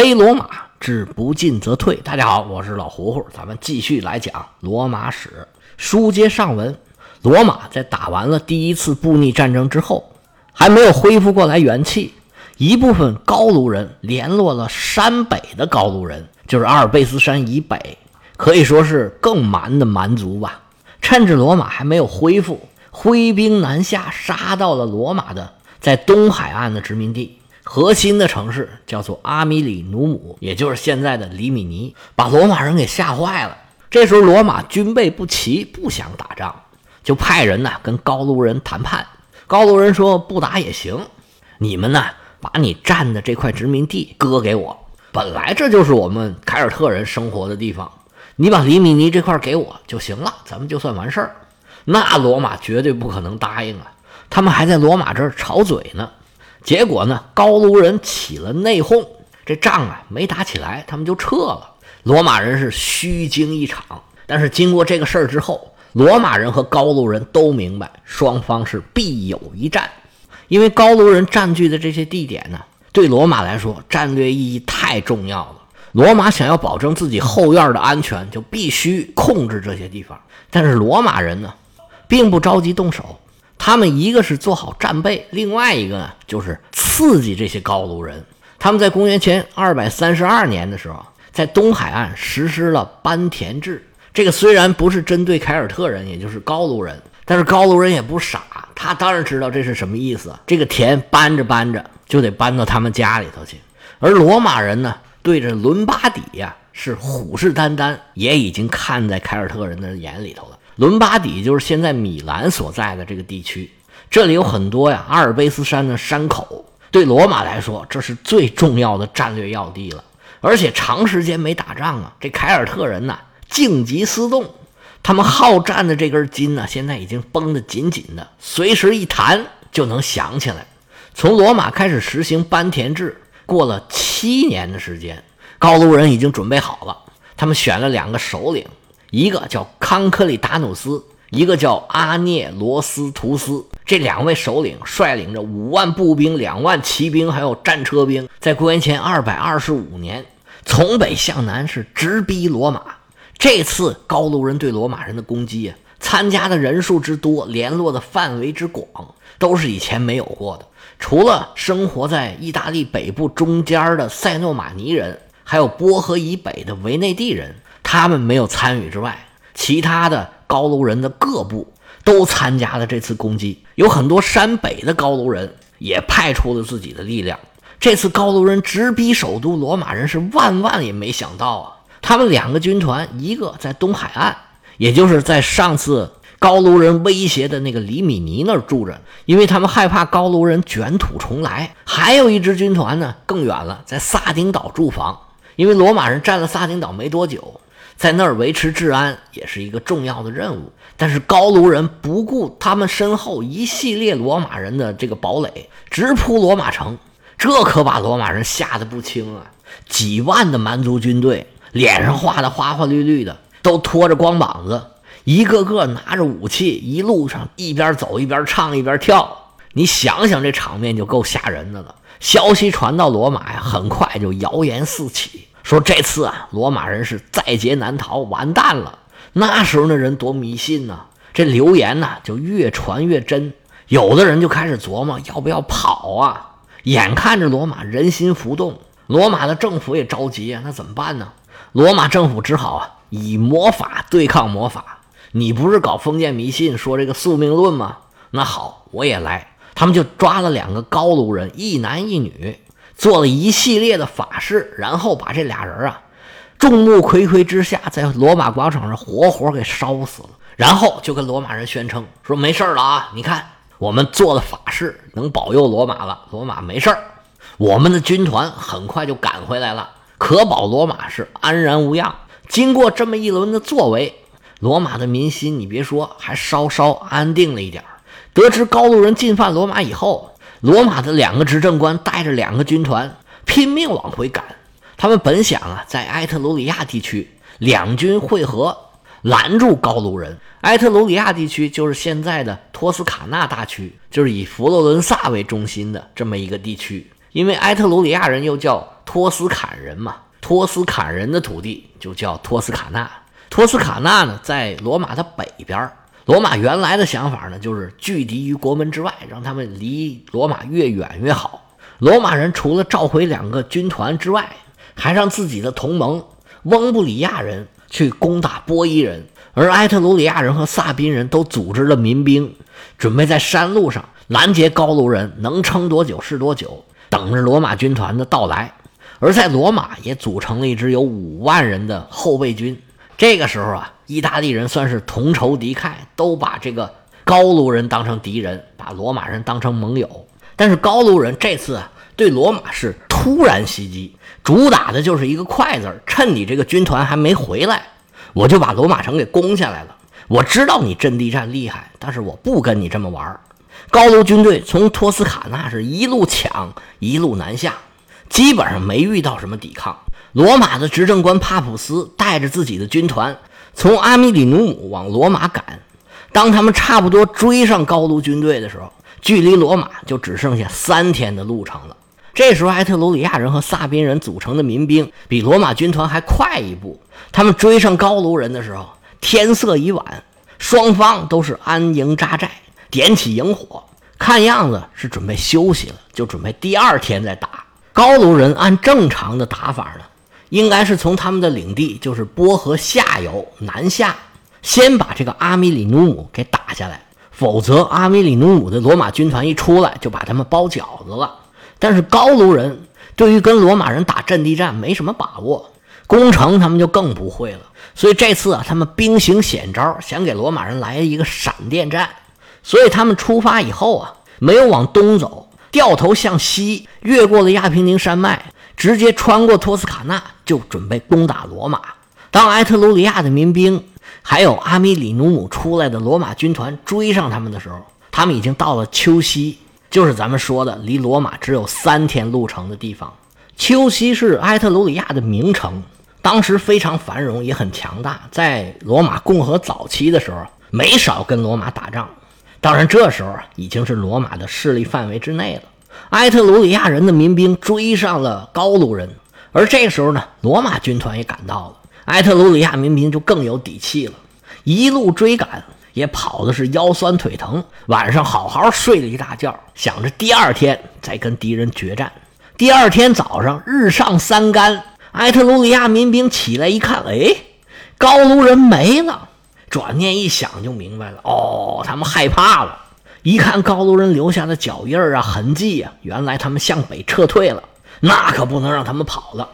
黑罗马之不进则退。大家好，我是老胡胡，咱们继续来讲罗马史。书接上文，罗马在打完了第一次布匿战争之后，还没有恢复过来元气，一部分高卢人联络了山北的高卢人，就是阿尔卑斯山以北，可以说是更蛮的蛮族吧。趁着罗马还没有恢复，挥兵南下，杀到了罗马的在东海岸的殖民地。核心的城市叫做阿米里努姆，也就是现在的里米尼，把罗马人给吓坏了。这时候罗马军备不齐，不想打仗，就派人呢跟高卢人谈判。高卢人说不打也行，你们呢把你占的这块殖民地割给我，本来这就是我们凯尔特人生活的地方，你把里米尼这块给我就行了，咱们就算完事儿。那罗马绝对不可能答应啊，他们还在罗马这儿吵嘴呢。结果呢，高卢人起了内讧，这仗啊没打起来，他们就撤了。罗马人是虚惊一场。但是经过这个事儿之后，罗马人和高卢人都明白，双方是必有一战。因为高卢人占据的这些地点呢，对罗马来说战略意义太重要了。罗马想要保证自己后院的安全，就必须控制这些地方。但是罗马人呢，并不着急动手。他们一个是做好战备，另外一个呢就是刺激这些高卢人。他们在公元前二百三十二年的时候，在东海岸实施了班田制。这个虽然不是针对凯尔特人，也就是高卢人，但是高卢人也不傻，他当然知道这是什么意思。这个田搬着搬着就得搬到他们家里头去。而罗马人呢，对着伦巴底呀是虎视眈眈，也已经看在凯尔特人的眼里头了。伦巴底就是现在米兰所在的这个地区，这里有很多呀阿尔卑斯山的山口，对罗马来说这是最重要的战略要地了。而且长时间没打仗啊，这凯尔特人呐静极思动，他们好战的这根筋呢现在已经绷得紧紧的，随时一弹就能响起来。从罗马开始实行班田制，过了七年的时间，高卢人已经准备好了，他们选了两个首领。一个叫康克里达努斯，一个叫阿涅罗斯图斯。这两位首领率领着五万步兵、两万骑兵，还有战车兵，在公元前二百二十五年从北向南是直逼罗马。这次高卢人对罗马人的攻击啊，参加的人数之多，联络的范围之广，都是以前没有过的。除了生活在意大利北部中间的塞诺马尼人，还有波河以北的维内蒂人。他们没有参与之外，其他的高卢人的各部都参加了这次攻击。有很多山北的高卢人也派出了自己的力量。这次高卢人直逼首都，罗马人是万万也没想到啊！他们两个军团，一个在东海岸，也就是在上次高卢人威胁的那个里米尼那儿住着，因为他们害怕高卢人卷土重来；还有一支军团呢，更远了，在萨丁岛驻防，因为罗马人占了萨丁岛没多久。在那儿维持治安也是一个重要的任务，但是高卢人不顾他们身后一系列罗马人的这个堡垒，直扑罗马城，这可把罗马人吓得不轻啊！几万的蛮族军队，脸上画的花花绿绿的，都拖着光膀子，一个个拿着武器，一路上一边走一边唱一边跳，你想想这场面就够吓人的了。消息传到罗马呀，很快就谣言四起。说这次啊，罗马人是在劫难逃，完蛋了。那时候那人多迷信呢，这流言呢就越传越真。有的人就开始琢磨要不要跑啊。眼看着罗马人心浮动，罗马的政府也着急啊，那怎么办呢？罗马政府只好啊以魔法对抗魔法。你不是搞封建迷信，说这个宿命论吗？那好，我也来。他们就抓了两个高卢人，一男一女。做了一系列的法事，然后把这俩人啊，众目睽睽之下，在罗马广场上活活给烧死了。然后就跟罗马人宣称说：“没事了啊，你看我们做了法事，能保佑罗马了，罗马没事。我们的军团很快就赶回来了，可保罗马是安然无恙。经过这么一轮的作为，罗马的民心，你别说，还稍稍安定了一点得知高卢人进犯罗马以后。罗马的两个执政官带着两个军团拼命往回赶，他们本想啊，在埃特鲁里亚地区两军会合，拦住高卢人。埃特鲁里亚地区就是现在的托斯卡纳大区，就是以佛罗伦萨为中心的这么一个地区。因为埃特鲁里亚人又叫托斯坎人嘛，托斯坎人的土地就叫托斯卡纳。托斯卡纳呢，在罗马的北边。罗马原来的想法呢，就是拒敌于国门之外，让他们离罗马越远越好。罗马人除了召回两个军团之外，还让自己的同盟翁布里亚人去攻打波伊人，而埃特鲁里亚人和萨宾人都组织了民兵，准备在山路上拦截高卢人，能撑多久是多久，等着罗马军团的到来。而在罗马也组成了一支有五万人的后备军。这个时候啊，意大利人算是同仇敌忾，都把这个高卢人当成敌人，把罗马人当成盟友。但是高卢人这次啊，对罗马是突然袭击，主打的就是一个快字儿趁你这个军团还没回来，我就把罗马城给攻下来了。我知道你阵地战厉害，但是我不跟你这么玩高卢军队从托斯卡纳是一路抢，一路南下，基本上没遇到什么抵抗。罗马的执政官帕普斯带着自己的军团从阿米里努姆往罗马赶。当他们差不多追上高卢军队的时候，距离罗马就只剩下三天的路程了。这时候，埃特鲁里亚人和萨宾人组成的民兵比罗马军团还快一步。他们追上高卢人的时候，天色已晚，双方都是安营扎寨，点起营火，看样子是准备休息了，就准备第二天再打。高卢人按正常的打法呢。应该是从他们的领地，就是波河下游南下，先把这个阿米里努姆给打下来，否则阿米里努姆的罗马军团一出来，就把他们包饺子了。但是高卢人对于跟罗马人打阵地战没什么把握，攻城他们就更不会了。所以这次啊，他们兵行险招，想给罗马人来一个闪电战。所以他们出发以后啊，没有往东走，掉头向西，越过了亚平宁山脉。直接穿过托斯卡纳，就准备攻打罗马。当埃特鲁里亚的民兵还有阿米里努姆出来的罗马军团追上他们的时候，他们已经到了丘西，就是咱们说的离罗马只有三天路程的地方。丘西是埃特鲁里亚的名城，当时非常繁荣，也很强大。在罗马共和早期的时候，没少跟罗马打仗。当然，这时候已经是罗马的势力范围之内了。埃特鲁里亚人的民兵追上了高卢人，而这时候呢，罗马军团也赶到了，埃特鲁里亚民兵就更有底气了，一路追赶，也跑的是腰酸腿疼，晚上好好睡了一大觉，想着第二天再跟敌人决战。第二天早上日上三竿，埃特鲁里亚民兵起来一看，哎，高卢人没了，转念一想就明白了，哦，他们害怕了。一看高卢人留下的脚印儿啊、痕迹啊，原来他们向北撤退了，那可不能让他们跑了，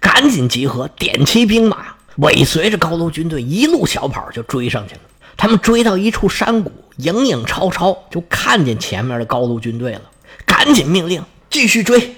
赶紧集合，点齐兵马，尾随着高卢军队一路小跑就追上去了。他们追到一处山谷，影影绰绰就看见前面的高卢军队了，赶紧命令继续追。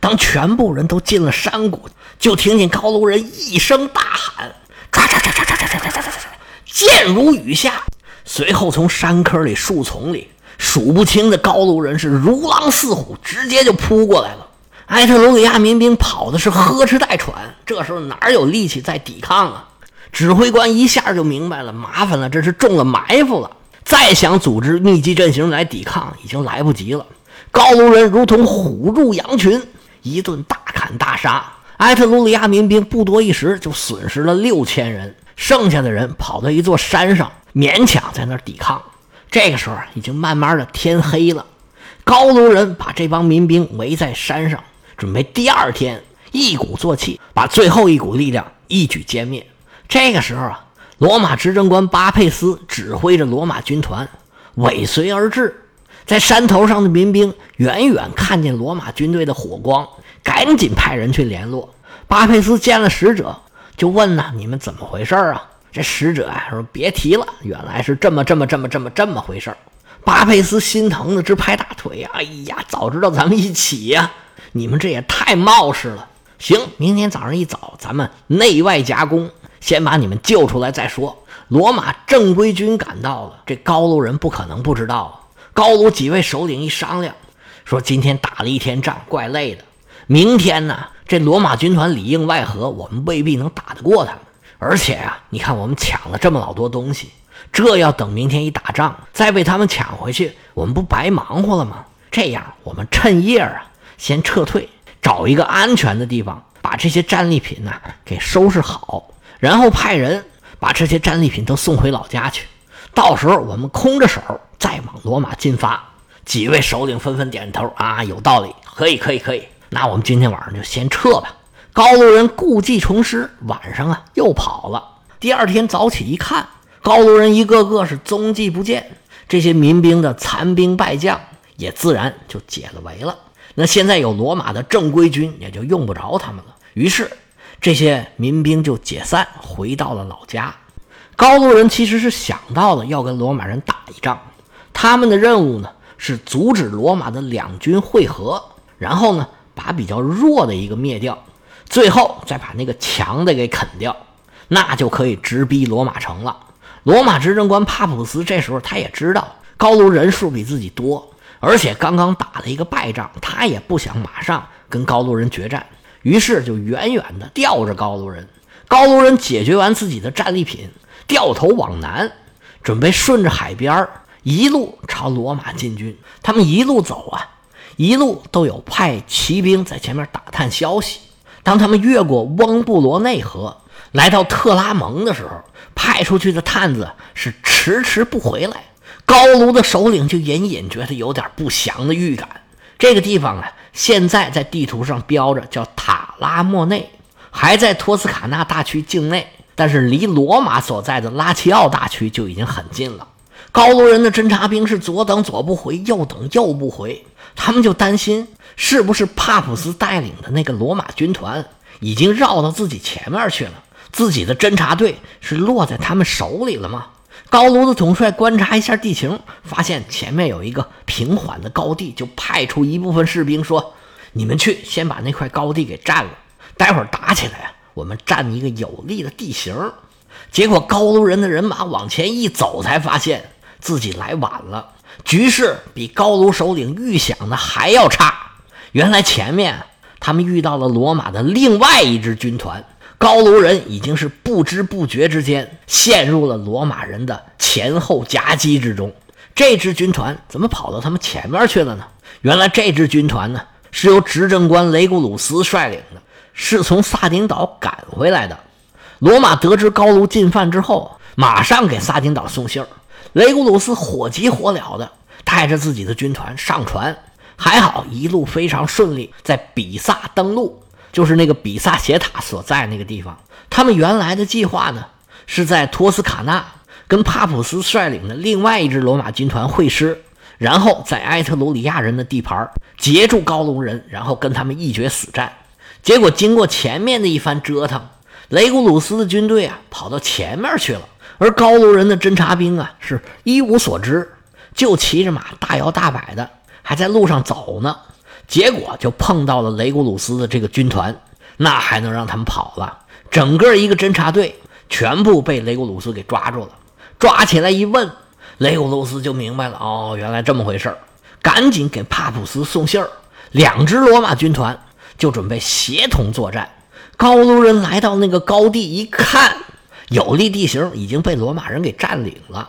当全部人都进了山谷，就听见高卢人一声大喊：“唰唰唰唰唰唰唰唰唰唰，箭如雨下。”随后从山坑里、树丛里。数不清的高卢人是如狼似虎，直接就扑过来了。埃特鲁里亚民兵跑的是呵哧带喘，这时候哪有力气再抵抗啊？指挥官一下就明白了，麻烦了，这是中了埋伏了。再想组织密集阵型来抵抗，已经来不及了。高卢人如同虎入羊群，一顿大砍大杀。埃特鲁里亚民兵不多一时就损失了六千人，剩下的人跑到一座山上，勉强在那儿抵抗。这个时候已经慢慢的天黑了，高卢人把这帮民兵围在山上，准备第二天一鼓作气把最后一股力量一举歼灭。这个时候啊，罗马执政官巴佩斯指挥着罗马军团尾随而至，在山头上的民兵远远看见罗马军队的火光，赶紧派人去联络。巴佩斯见了使者，就问呢：“你们怎么回事啊？”这使者啊说：“别提了，原来是这么这么这么这么这么回事。”巴佩斯心疼的直拍大腿哎呀，早知道咱们一起呀！你们这也太冒失了。行，明天早上一早，咱们内外夹攻，先把你们救出来再说。罗马正规军赶到了，这高卢人不可能不知道。高卢几位首领一商量，说：“今天打了一天仗，怪累的。明天呢，这罗马军团里应外合，我们未必能打得过他们。”而且呀，你看我们抢了这么老多东西，这要等明天一打仗再被他们抢回去，我们不白忙活了吗？这样，我们趁夜啊，先撤退，找一个安全的地方，把这些战利品呢给收拾好，然后派人把这些战利品都送回老家去。到时候我们空着手再往罗马进发。几位首领纷纷点头啊，有道理，可以，可以，可以。那我们今天晚上就先撤吧。高卢人故技重施，晚上啊又跑了。第二天早起一看，高卢人一个个是踪迹不见，这些民兵的残兵败将也自然就解了围了。那现在有罗马的正规军，也就用不着他们了。于是这些民兵就解散，回到了老家。高卢人其实是想到了要跟罗马人打一仗，他们的任务呢？是阻止罗马的两军会合，然后呢，把比较弱的一个灭掉，最后再把那个强的给啃掉，那就可以直逼罗马城了。罗马执政官帕普斯这时候他也知道高卢人数比自己多，而且刚刚打了一个败仗，他也不想马上跟高卢人决战，于是就远远的吊着高卢人。高卢人解决完自己的战利品，掉头往南，准备顺着海边。一路朝罗马进军，他们一路走啊，一路都有派骑兵在前面打探消息。当他们越过翁布罗内河，来到特拉蒙的时候，派出去的探子是迟迟不回来。高卢的首领就隐隐觉得有点不祥的预感。这个地方啊，现在在地图上标着叫塔拉莫内，还在托斯卡纳大区境内，但是离罗马所在的拉齐奥大区就已经很近了。高卢人的侦察兵是左等左不回，右等右不回，他们就担心是不是帕普斯带领的那个罗马军团已经绕到自己前面去了，自己的侦察队是落在他们手里了吗？高卢的统帅观察一下地形，发现前面有一个平缓的高地，就派出一部分士兵说：“你们去先把那块高地给占了，待会儿打起来，我们占一个有利的地形。”结果高卢人的人马往前一走，才发现。自己来晚了，局势比高卢首领预想的还要差。原来前面他们遇到了罗马的另外一支军团，高卢人已经是不知不觉之间陷入了罗马人的前后夹击之中。这支军团怎么跑到他们前面去了呢？原来这支军团呢是由执政官雷古鲁斯率领的，是从萨丁岛赶回来的。罗马得知高卢进犯之后，马上给萨丁岛送信儿。雷古鲁斯火急火燎的带着自己的军团上船，还好一路非常顺利，在比萨登陆，就是那个比萨斜塔所在那个地方。他们原来的计划呢，是在托斯卡纳跟帕普斯率领的另外一支罗马军团会师，然后在埃特鲁里亚人的地盘截住高卢人，然后跟他们一决死战。结果经过前面的一番折腾，雷古鲁斯的军队啊跑到前面去了。而高卢人的侦察兵啊，是一无所知，就骑着马大摇大摆的，还在路上走呢。结果就碰到了雷古鲁斯的这个军团，那还能让他们跑了？整个一个侦察队全部被雷古鲁斯给抓住了。抓起来一问，雷古鲁斯就明白了，哦，原来这么回事赶紧给帕普斯送信儿，两支罗马军团就准备协同作战。高卢人来到那个高地一看。有利地形已经被罗马人给占领了，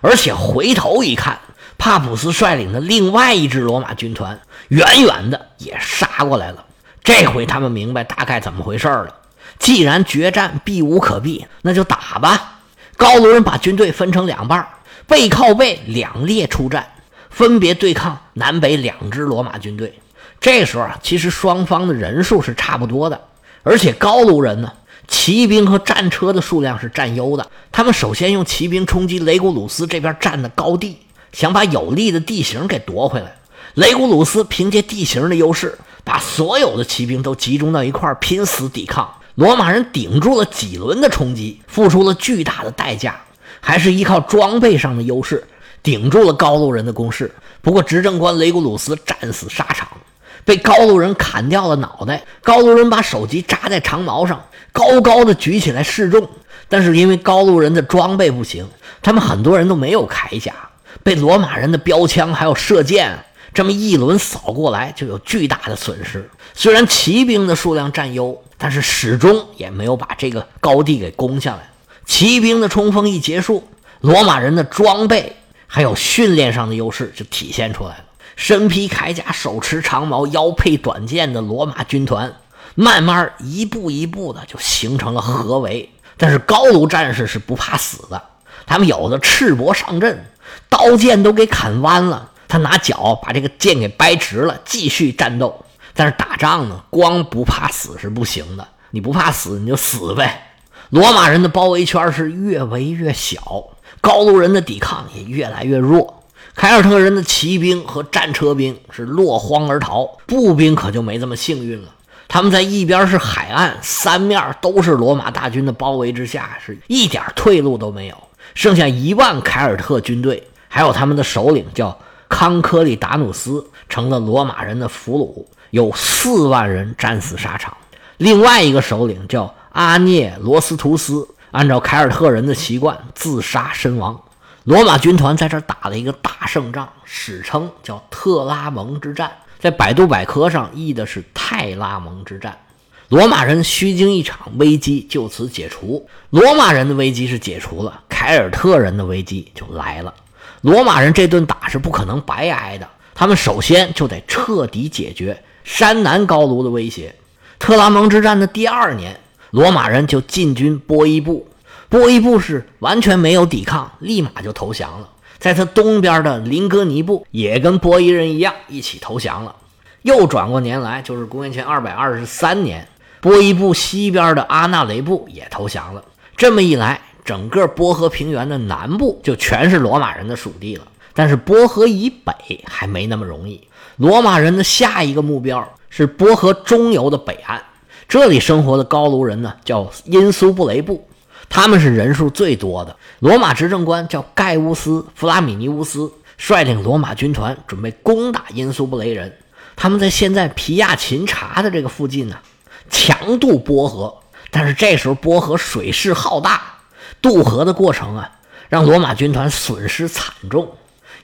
而且回头一看，帕普斯率领的另外一支罗马军团远远的也杀过来了。这回他们明白大概怎么回事了。既然决战避无可避，那就打吧。高卢人把军队分成两半，背靠背两列出战，分别对抗南北两支罗马军队。这时候啊，其实双方的人数是差不多的，而且高卢人呢。骑兵和战车的数量是占优的。他们首先用骑兵冲击雷古鲁斯这边占的高地，想把有利的地形给夺回来。雷古鲁斯凭借地形的优势，把所有的骑兵都集中到一块拼死抵抗。罗马人顶住了几轮的冲击，付出了巨大的代价，还是依靠装备上的优势顶住了高卢人的攻势。不过，执政官雷古鲁斯战死沙场。被高卢人砍掉了脑袋，高卢人把首级扎在长矛上，高高的举起来示众。但是因为高卢人的装备不行，他们很多人都没有铠甲，被罗马人的标枪还有射箭这么一轮扫过来，就有巨大的损失。虽然骑兵的数量占优，但是始终也没有把这个高地给攻下来。骑兵的冲锋一结束，罗马人的装备还有训练上的优势就体现出来了。身披铠甲、手持长矛、腰佩短剑的罗马军团，慢慢一步一步的就形成了合围。但是高卢战士是不怕死的，他们有的赤膊上阵，刀剑都给砍弯了，他拿脚把这个剑给掰直了，继续战斗。但是打仗呢，光不怕死是不行的，你不怕死你就死呗。罗马人的包围圈是越围越小，高卢人的抵抗也越来越弱。凯尔特人的骑兵和战车兵是落荒而逃，步兵可就没这么幸运了。他们在一边是海岸，三面都是罗马大军的包围之下，是一点退路都没有。剩下一万凯尔特军队，还有他们的首领叫康科里达努斯，成了罗马人的俘虏，有四万人战死沙场。另外一个首领叫阿涅罗斯图斯，按照凯尔特人的习惯自杀身亡。罗马军团在这打了一个大胜仗，史称叫特拉蒙之战，在百度百科上译的是泰拉蒙之战。罗马人虚惊一场，危机就此解除。罗马人的危机是解除了，凯尔特人的危机就来了。罗马人这顿打是不可能白挨的，他们首先就得彻底解决山南高卢的威胁。特拉蒙之战的第二年，罗马人就进军波伊布。波伊布是完全没有抵抗，立马就投降了。在他东边的林格尼布也跟波伊人一样一起投降了。又转过年来，就是公元前二百二十三年，波伊布西边的阿纳雷布也投降了。这么一来，整个波河平原的南部就全是罗马人的属地了。但是波河以北还没那么容易。罗马人的下一个目标是波河中游的北岸，这里生活的高卢人呢，叫因苏布雷布。他们是人数最多的。罗马执政官叫盖乌斯·弗拉米尼乌斯，率领罗马军团准备攻打因苏布雷人。他们在现在皮亚琴察的这个附近呢，强渡波河。但是这时候波河水势浩大，渡河的过程啊，让罗马军团损失惨重。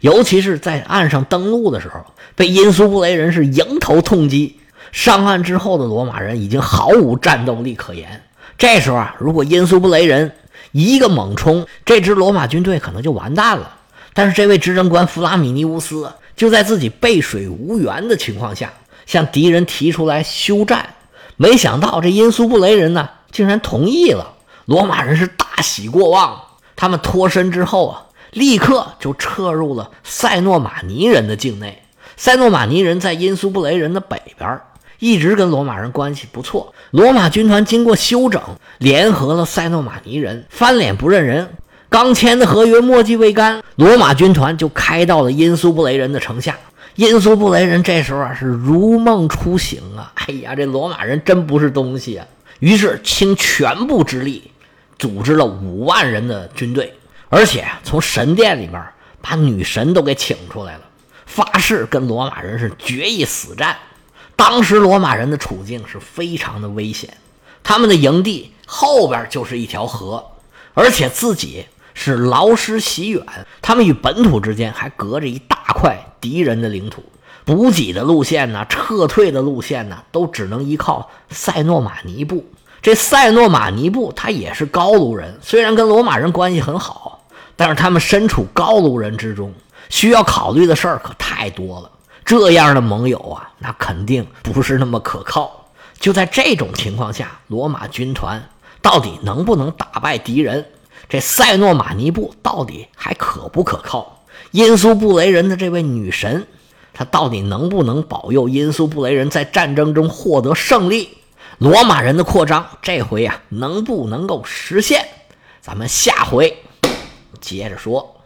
尤其是在岸上登陆的时候，被因苏布雷人是迎头痛击。上岸之后的罗马人已经毫无战斗力可言。这时候啊，如果因苏布雷人一个猛冲，这支罗马军队可能就完蛋了。但是这位执政官弗拉米尼乌斯就在自己背水无援的情况下，向敌人提出来休战。没想到这因苏布雷人呢，竟然同意了。罗马人是大喜过望，他们脱身之后啊，立刻就撤入了塞诺马尼人的境内。塞诺马尼人在因苏布雷人的北边。一直跟罗马人关系不错。罗马军团经过休整，联合了塞诺马尼人，翻脸不认人。刚签的合约墨迹未干，罗马军团就开到了因苏布雷人的城下。因苏布雷人这时候啊是如梦初醒啊！哎呀，这罗马人真不是东西啊！于是倾全部之力，组织了五万人的军队，而且从神殿里面把女神都给请出来了，发誓跟罗马人是决一死战。当时罗马人的处境是非常的危险，他们的营地后边就是一条河，而且自己是劳师袭远，他们与本土之间还隔着一大块敌人的领土，补给的路线呢，撤退的路线呢，都只能依靠塞诺马尼布。这塞诺马尼布他也是高卢人，虽然跟罗马人关系很好，但是他们身处高卢人之中，需要考虑的事儿可太多了。这样的盟友啊，那肯定不是那么可靠。就在这种情况下，罗马军团到底能不能打败敌人？这塞诺马尼布到底还可不可靠？因苏布雷人的这位女神，她到底能不能保佑因苏布雷人在战争中获得胜利？罗马人的扩张这回呀，能不能够实现？咱们下回接着说。